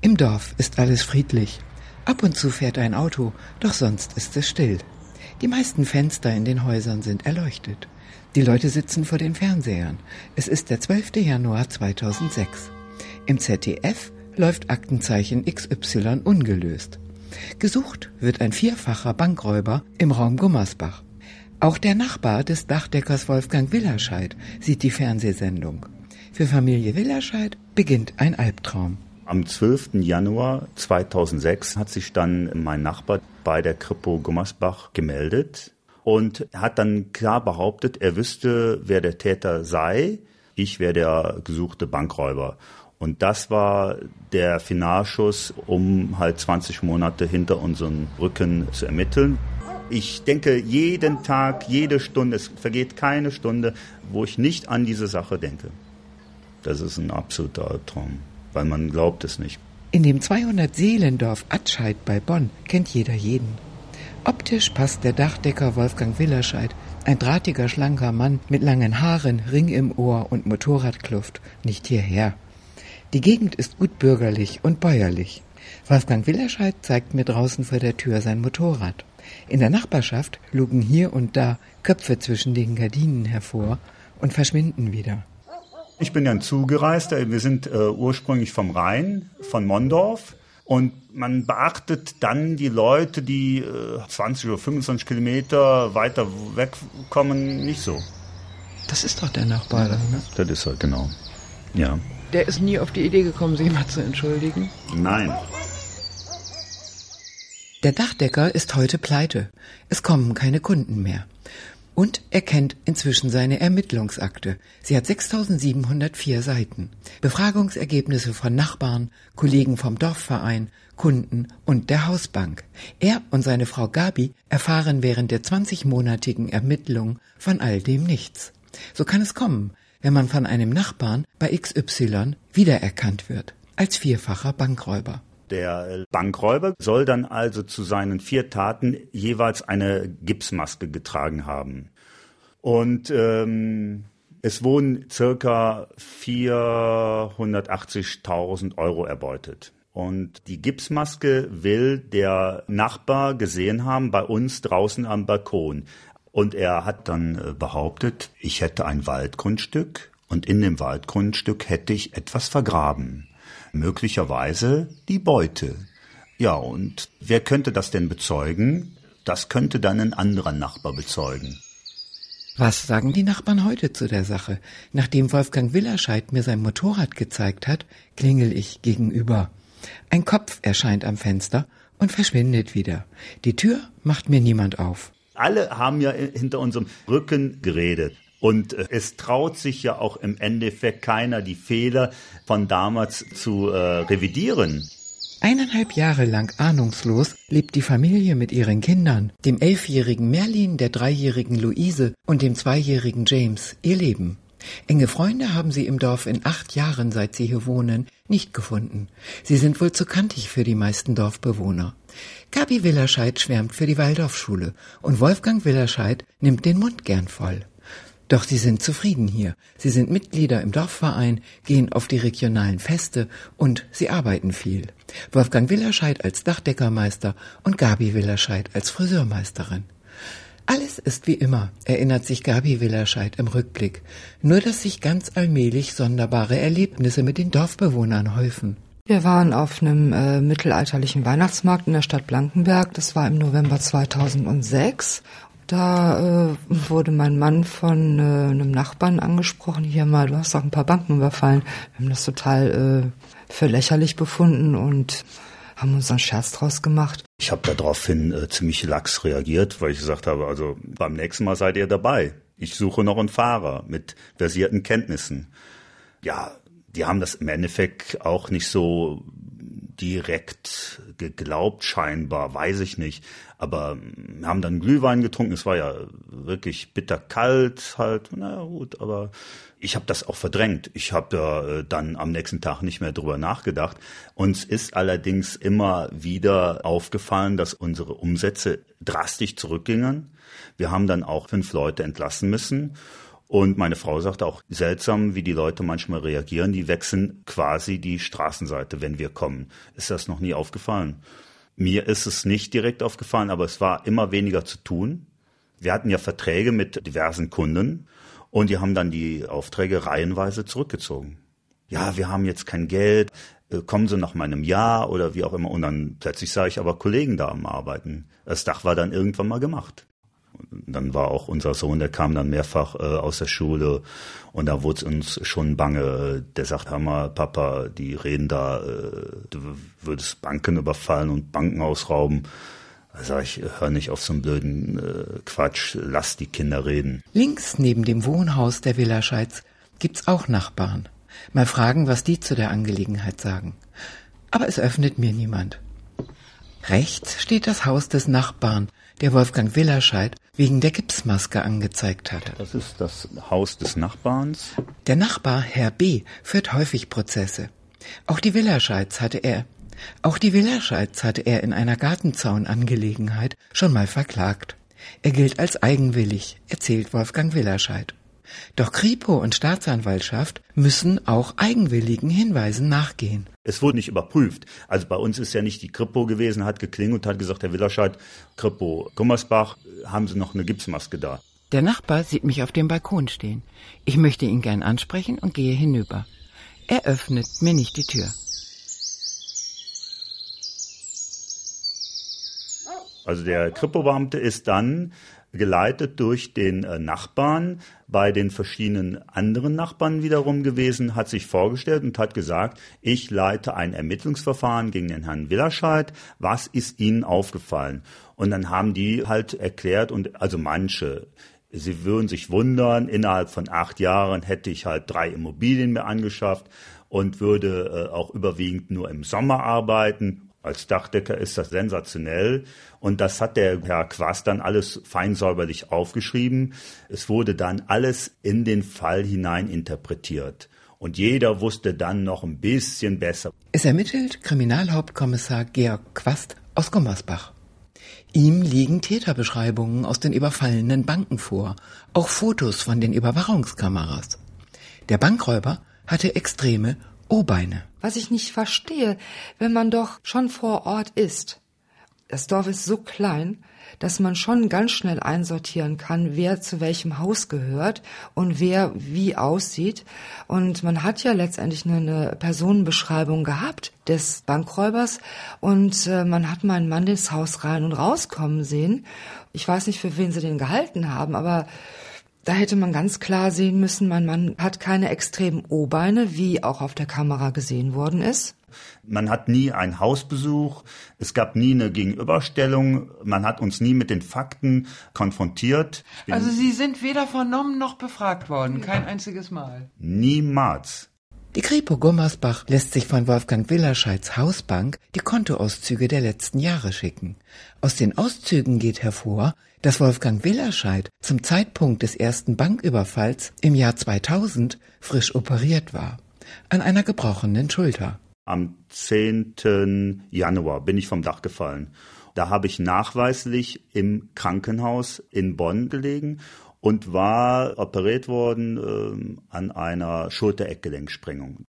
Im Dorf ist alles friedlich. Ab und zu fährt ein Auto, doch sonst ist es still. Die meisten Fenster in den Häusern sind erleuchtet. Die Leute sitzen vor den Fernsehern. Es ist der 12. Januar 2006. Im ZDF läuft Aktenzeichen XY ungelöst. Gesucht wird ein vierfacher Bankräuber im Raum Gummersbach. Auch der Nachbar des Dachdeckers Wolfgang Willerscheid sieht die Fernsehsendung. Für Familie Willerscheid beginnt ein Albtraum. Am 12. Januar 2006 hat sich dann mein Nachbar bei der Kripo Gummersbach gemeldet und hat dann klar behauptet, er wüsste, wer der Täter sei. Ich wäre der gesuchte Bankräuber. Und das war der Finalschuss, um halt 20 Monate hinter unseren Rücken zu ermitteln. Ich denke jeden Tag, jede Stunde, es vergeht keine Stunde, wo ich nicht an diese Sache denke. Das ist ein absoluter Albtraum weil man glaubt es nicht. In dem 200 Seelendorf Atscheid bei Bonn kennt jeder jeden. Optisch passt der Dachdecker Wolfgang Willerscheid, ein drahtiger, schlanker Mann mit langen Haaren, Ring im Ohr und Motorradkluft, nicht hierher. Die Gegend ist gut bürgerlich und bäuerlich. Wolfgang Willerscheid zeigt mir draußen vor der Tür sein Motorrad. In der Nachbarschaft lugen hier und da Köpfe zwischen den Gardinen hervor und verschwinden wieder. Ich bin dann zugereist. Wir sind äh, ursprünglich vom Rhein, von Mondorf. Und man beachtet dann die Leute, die äh, 20 oder 25 Kilometer weiter weg kommen, nicht so. Das ist doch der Nachbar, ne? Das ist er, genau. Ja. Der ist nie auf die Idee gekommen, sich mal zu entschuldigen? Nein. Der Dachdecker ist heute pleite. Es kommen keine Kunden mehr. Und er kennt inzwischen seine Ermittlungsakte. Sie hat 6704 Seiten. Befragungsergebnisse von Nachbarn, Kollegen vom Dorfverein, Kunden und der Hausbank. Er und seine Frau Gabi erfahren während der 20-monatigen Ermittlung von all dem nichts. So kann es kommen, wenn man von einem Nachbarn bei XY wiedererkannt wird als vierfacher Bankräuber. Der Bankräuber soll dann also zu seinen vier Taten jeweils eine Gipsmaske getragen haben. Und ähm, es wurden circa 480.000 Euro erbeutet. Und die Gipsmaske will der Nachbar gesehen haben bei uns draußen am Balkon. Und er hat dann äh, behauptet, ich hätte ein Waldgrundstück und in dem Waldgrundstück hätte ich etwas vergraben möglicherweise die Beute. Ja, und wer könnte das denn bezeugen? Das könnte dann ein anderer Nachbar bezeugen. Was sagen die Nachbarn heute zu der Sache? Nachdem Wolfgang Willerscheid mir sein Motorrad gezeigt hat, klingel ich gegenüber. Ein Kopf erscheint am Fenster und verschwindet wieder. Die Tür macht mir niemand auf. Alle haben ja hinter unserem Rücken geredet. Und äh, es traut sich ja auch im Endeffekt keiner, die Fehler von damals zu äh, revidieren. Eineinhalb Jahre lang ahnungslos lebt die Familie mit ihren Kindern, dem elfjährigen Merlin, der dreijährigen Luise und dem zweijährigen James, ihr Leben. Enge Freunde haben sie im Dorf in acht Jahren, seit sie hier wohnen, nicht gefunden. Sie sind wohl zu kantig für die meisten Dorfbewohner. Gabi Willerscheid schwärmt für die Waldorfschule und Wolfgang Willerscheid nimmt den Mund gern voll. Doch sie sind zufrieden hier. Sie sind Mitglieder im Dorfverein, gehen auf die regionalen Feste und sie arbeiten viel. Wolfgang Willerscheid als Dachdeckermeister und Gabi Willerscheid als Friseurmeisterin. Alles ist wie immer, erinnert sich Gabi Willerscheid im Rückblick. Nur dass sich ganz allmählich sonderbare Erlebnisse mit den Dorfbewohnern häufen. Wir waren auf einem äh, mittelalterlichen Weihnachtsmarkt in der Stadt Blankenberg. Das war im November 2006. Da äh, wurde mein Mann von äh, einem Nachbarn angesprochen, hier mal, du hast doch ein paar Banken überfallen. Wir haben das total äh, für lächerlich befunden und haben uns einen Scherz draus gemacht. Ich habe daraufhin äh, ziemlich lax reagiert, weil ich gesagt habe, also beim nächsten Mal seid ihr dabei. Ich suche noch einen Fahrer mit versierten Kenntnissen. Ja, die haben das im Endeffekt auch nicht so direkt geglaubt, scheinbar, weiß ich nicht. Aber wir haben dann Glühwein getrunken, es war ja wirklich bitterkalt halt, na gut, aber ich habe das auch verdrängt. Ich habe ja dann am nächsten Tag nicht mehr drüber nachgedacht. Uns ist allerdings immer wieder aufgefallen, dass unsere Umsätze drastisch zurückgingen. Wir haben dann auch fünf Leute entlassen müssen. Und meine Frau sagte auch seltsam, wie die Leute manchmal reagieren. Die wechseln quasi die Straßenseite, wenn wir kommen. Ist das noch nie aufgefallen? Mir ist es nicht direkt aufgefallen, aber es war immer weniger zu tun. Wir hatten ja Verträge mit diversen Kunden und die haben dann die Aufträge reihenweise zurückgezogen. Ja, wir haben jetzt kein Geld, äh, kommen Sie nach meinem Jahr oder wie auch immer. Und dann plötzlich sah ich aber Kollegen da am Arbeiten. Das Dach war dann irgendwann mal gemacht. Dann war auch unser Sohn, der kam dann mehrfach äh, aus der Schule und da wurde uns schon bange. Der sagt, hör mal, Papa, die reden da, äh, du würdest Banken überfallen und Banken ausrauben. Da sag ich, hör nicht auf so einen blöden äh, Quatsch, lass die Kinder reden. Links neben dem Wohnhaus der Villa Scheitz gibt's auch Nachbarn. Mal fragen, was die zu der Angelegenheit sagen. Aber es öffnet mir niemand. Rechts steht das Haus des Nachbarn, der Wolfgang Willerscheid wegen der Gipsmaske angezeigt hatte. Das ist das Haus des Nachbarns. Der Nachbar, Herr B., führt häufig Prozesse. Auch die Willerscheids hatte er, auch die Willerscheids hatte er in einer Gartenzaunangelegenheit schon mal verklagt. Er gilt als eigenwillig, erzählt Wolfgang Willerscheid. Doch Kripo und Staatsanwaltschaft müssen auch eigenwilligen Hinweisen nachgehen. Es wurde nicht überprüft. Also bei uns ist ja nicht die Kripo gewesen, hat geklingelt und hat gesagt, Herr Willerscheid, Kripo Gummersbach, haben Sie noch eine Gipsmaske da? Der Nachbar sieht mich auf dem Balkon stehen. Ich möchte ihn gern ansprechen und gehe hinüber. Er öffnet mir nicht die Tür. Also der Kripo-Beamte ist dann geleitet durch den äh, Nachbarn, bei den verschiedenen anderen Nachbarn wiederum gewesen, hat sich vorgestellt und hat gesagt, ich leite ein Ermittlungsverfahren gegen den Herrn Willerscheid. Was ist Ihnen aufgefallen? Und dann haben die halt erklärt und also manche, Sie würden sich wundern, innerhalb von acht Jahren hätte ich halt drei Immobilien mir angeschafft und würde äh, auch überwiegend nur im Sommer arbeiten als Dachdecker ist das sensationell. Und das hat der Herr Quast dann alles feinsäuberlich aufgeschrieben. Es wurde dann alles in den Fall hinein interpretiert. Und jeder wusste dann noch ein bisschen besser. Es ermittelt Kriminalhauptkommissar Georg Quast aus Gummersbach. Ihm liegen Täterbeschreibungen aus den überfallenen Banken vor, auch Fotos von den Überwachungskameras. Der Bankräuber hatte extreme O-Beine. Was ich nicht verstehe, wenn man doch schon vor Ort ist. Das Dorf ist so klein, dass man schon ganz schnell einsortieren kann, wer zu welchem Haus gehört und wer wie aussieht. Und man hat ja letztendlich eine, Personenbeschreibung gehabt des Bankräubers und äh, man hat meinen Mann ins Haus rein und rauskommen sehen. Ich weiß nicht, für wen sie den gehalten haben, aber da hätte man ganz klar sehen müssen, mein Mann hat keine extremen O-Beine, wie auch auf der Kamera gesehen worden ist. Man hat nie einen Hausbesuch, es gab nie eine Gegenüberstellung, man hat uns nie mit den Fakten konfrontiert. Also Sie sind weder vernommen noch befragt worden, kein einziges Mal. Niemals. Die Kripo Gummersbach lässt sich von Wolfgang Willerscheids Hausbank die Kontoauszüge der letzten Jahre schicken. Aus den Auszügen geht hervor, dass Wolfgang Willerscheid zum Zeitpunkt des ersten Banküberfalls im Jahr 2000 frisch operiert war. An einer gebrochenen Schulter. Am 10. Januar bin ich vom Dach gefallen. Da habe ich nachweislich im Krankenhaus in Bonn gelegen und war operiert worden äh, an einer Schulter-Eckgelenksprengung.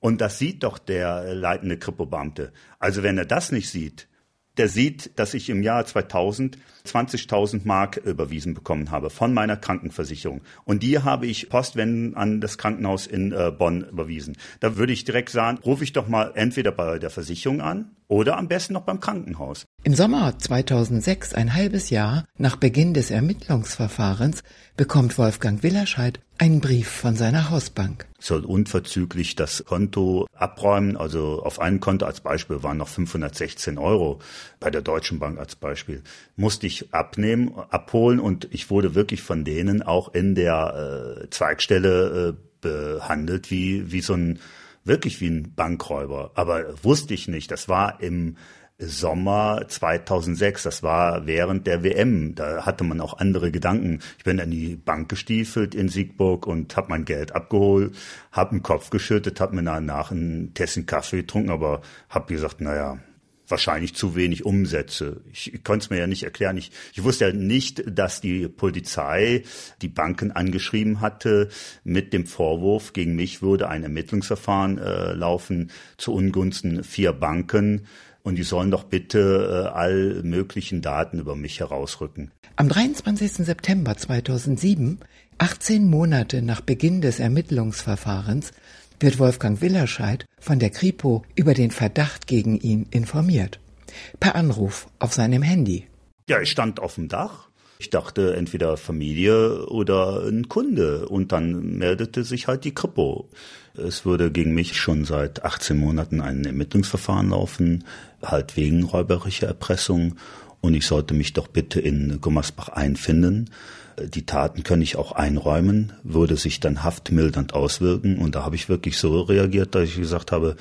Und das sieht doch der leitende Kripo-Beamte. Also wenn er das nicht sieht, der sieht, dass ich im Jahr 2000 20.000 Mark überwiesen bekommen habe von meiner Krankenversicherung. Und die habe ich postwendend an das Krankenhaus in äh, Bonn überwiesen. Da würde ich direkt sagen, rufe ich doch mal entweder bei der Versicherung an oder am besten noch beim Krankenhaus. Im Sommer 2006, ein halbes Jahr nach Beginn des Ermittlungsverfahrens, bekommt Wolfgang Willerscheid einen Brief von seiner Hausbank. Soll unverzüglich das Konto abräumen. Also auf einem Konto als Beispiel waren noch 516 Euro. Bei der Deutschen Bank als Beispiel musste ich abnehmen, abholen und ich wurde wirklich von denen auch in der äh, Zweigstelle äh, behandelt wie, wie so ein, wirklich wie ein Bankräuber. Aber wusste ich nicht. Das war im Sommer 2006, das war während der WM, da hatte man auch andere Gedanken. Ich bin in die Bank gestiefelt in Siegburg und habe mein Geld abgeholt, habe den Kopf geschüttet, habe mir danach einen Tessen Kaffee getrunken, aber habe gesagt, naja, wahrscheinlich zu wenig Umsätze. Ich, ich konnte es mir ja nicht erklären. Ich, ich wusste ja nicht, dass die Polizei die Banken angeschrieben hatte mit dem Vorwurf, gegen mich würde ein Ermittlungsverfahren äh, laufen zu Ungunsten vier Banken und die sollen doch bitte äh, all möglichen Daten über mich herausrücken. Am 23. September 2007, 18 Monate nach Beginn des Ermittlungsverfahrens, wird Wolfgang Willerscheid von der Kripo über den Verdacht gegen ihn informiert. Per Anruf auf seinem Handy. Ja, ich stand auf dem Dach. Ich dachte entweder Familie oder ein Kunde und dann meldete sich halt die Kripo. Es würde gegen mich schon seit 18 Monaten ein Ermittlungsverfahren laufen, halt wegen räuberischer Erpressung und ich sollte mich doch bitte in Gummersbach einfinden. Die Taten könne ich auch einräumen, würde sich dann haftmildernd auswirken. Und da habe ich wirklich so reagiert, dass ich gesagt habe,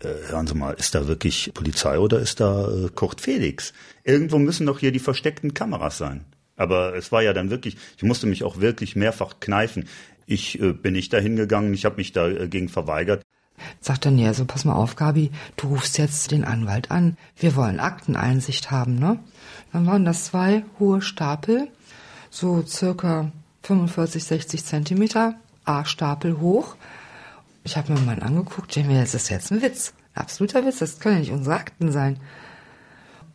äh, hören Sie mal, ist da wirklich Polizei oder ist da äh, Kurt Felix? Irgendwo müssen doch hier die versteckten Kameras sein. Aber es war ja dann wirklich, ich musste mich auch wirklich mehrfach kneifen. Ich äh, bin nicht dahin gegangen, ich habe mich dagegen äh, verweigert. Sagt dann, ja, so pass mal auf, Gabi, du rufst jetzt den Anwalt an. Wir wollen Akteneinsicht haben, ne? Dann waren das zwei hohe Stapel so circa 45, 60 Zentimeter, A-Stapel hoch. Ich habe mir mal angeguckt, denke mir, das ist jetzt ein Witz. Ein absoluter Witz, das können ja nicht unsere Akten sein.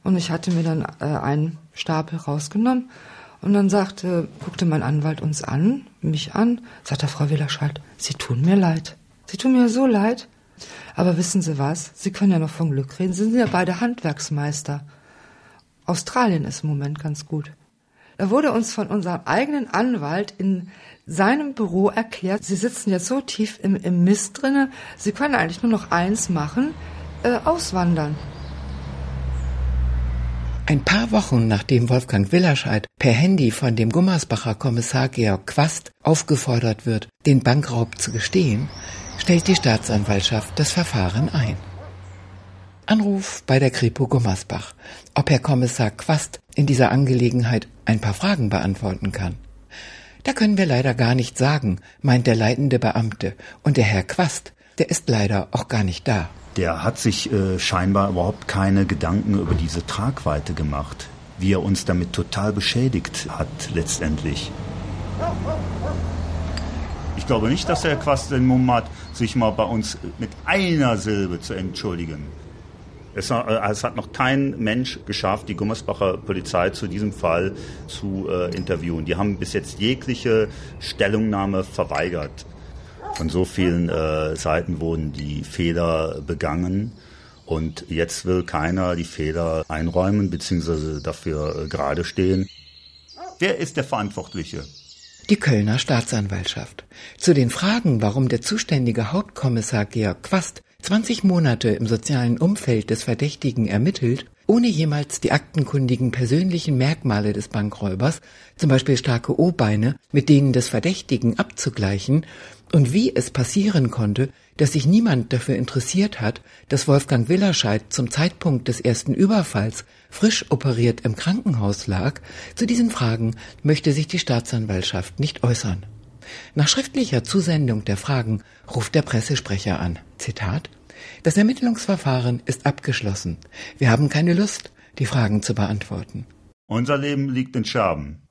Und ich hatte mir dann äh, einen Stapel rausgenommen und dann sagte, guckte mein Anwalt uns an, mich an, sagte Frau Willerscheid, Sie tun mir leid. Sie tun mir so leid. Aber wissen Sie was? Sie können ja noch von Glück reden. Sie sind ja beide Handwerksmeister. Australien ist im Moment ganz gut. Da wurde uns von unserem eigenen Anwalt in seinem Büro erklärt, Sie sitzen jetzt so tief im, im Mist drinne, Sie können eigentlich nur noch eins machen, äh, auswandern. Ein paar Wochen nachdem Wolfgang Willerscheid per Handy von dem Gummersbacher Kommissar Georg Quast aufgefordert wird, den Bankraub zu gestehen, stellt die Staatsanwaltschaft das Verfahren ein. Anruf bei der Kripo Gummersbach, ob Herr Kommissar Quast in dieser Angelegenheit ein paar Fragen beantworten kann. Da können wir leider gar nicht sagen, meint der leitende Beamte, und der Herr Quast, der ist leider auch gar nicht da. Der hat sich äh, scheinbar überhaupt keine Gedanken über diese Tragweite gemacht, wie er uns damit total beschädigt hat letztendlich. Ich glaube nicht, dass Herr Quast den Mumm hat, sich mal bei uns mit einer Silbe zu entschuldigen. Es, äh, es, hat noch kein Mensch geschafft, die Gummersbacher Polizei zu diesem Fall zu äh, interviewen. Die haben bis jetzt jegliche Stellungnahme verweigert. Von so vielen äh, Seiten wurden die Fehler begangen. Und jetzt will keiner die Fehler einräumen bzw. dafür äh, gerade stehen. Wer ist der Verantwortliche? Die Kölner Staatsanwaltschaft. Zu den Fragen, warum der zuständige Hauptkommissar Georg Quast 20 Monate im sozialen Umfeld des Verdächtigen ermittelt, ohne jemals die aktenkundigen persönlichen Merkmale des Bankräubers, zum Beispiel starke O-Beine, mit denen des Verdächtigen abzugleichen, und wie es passieren konnte, dass sich niemand dafür interessiert hat, dass Wolfgang Willerscheid zum Zeitpunkt des ersten Überfalls frisch operiert im Krankenhaus lag, zu diesen Fragen möchte sich die Staatsanwaltschaft nicht äußern. Nach schriftlicher Zusendung der Fragen ruft der Pressesprecher an. Zitat Das Ermittlungsverfahren ist abgeschlossen. Wir haben keine Lust, die Fragen zu beantworten. Unser Leben liegt in Scherben.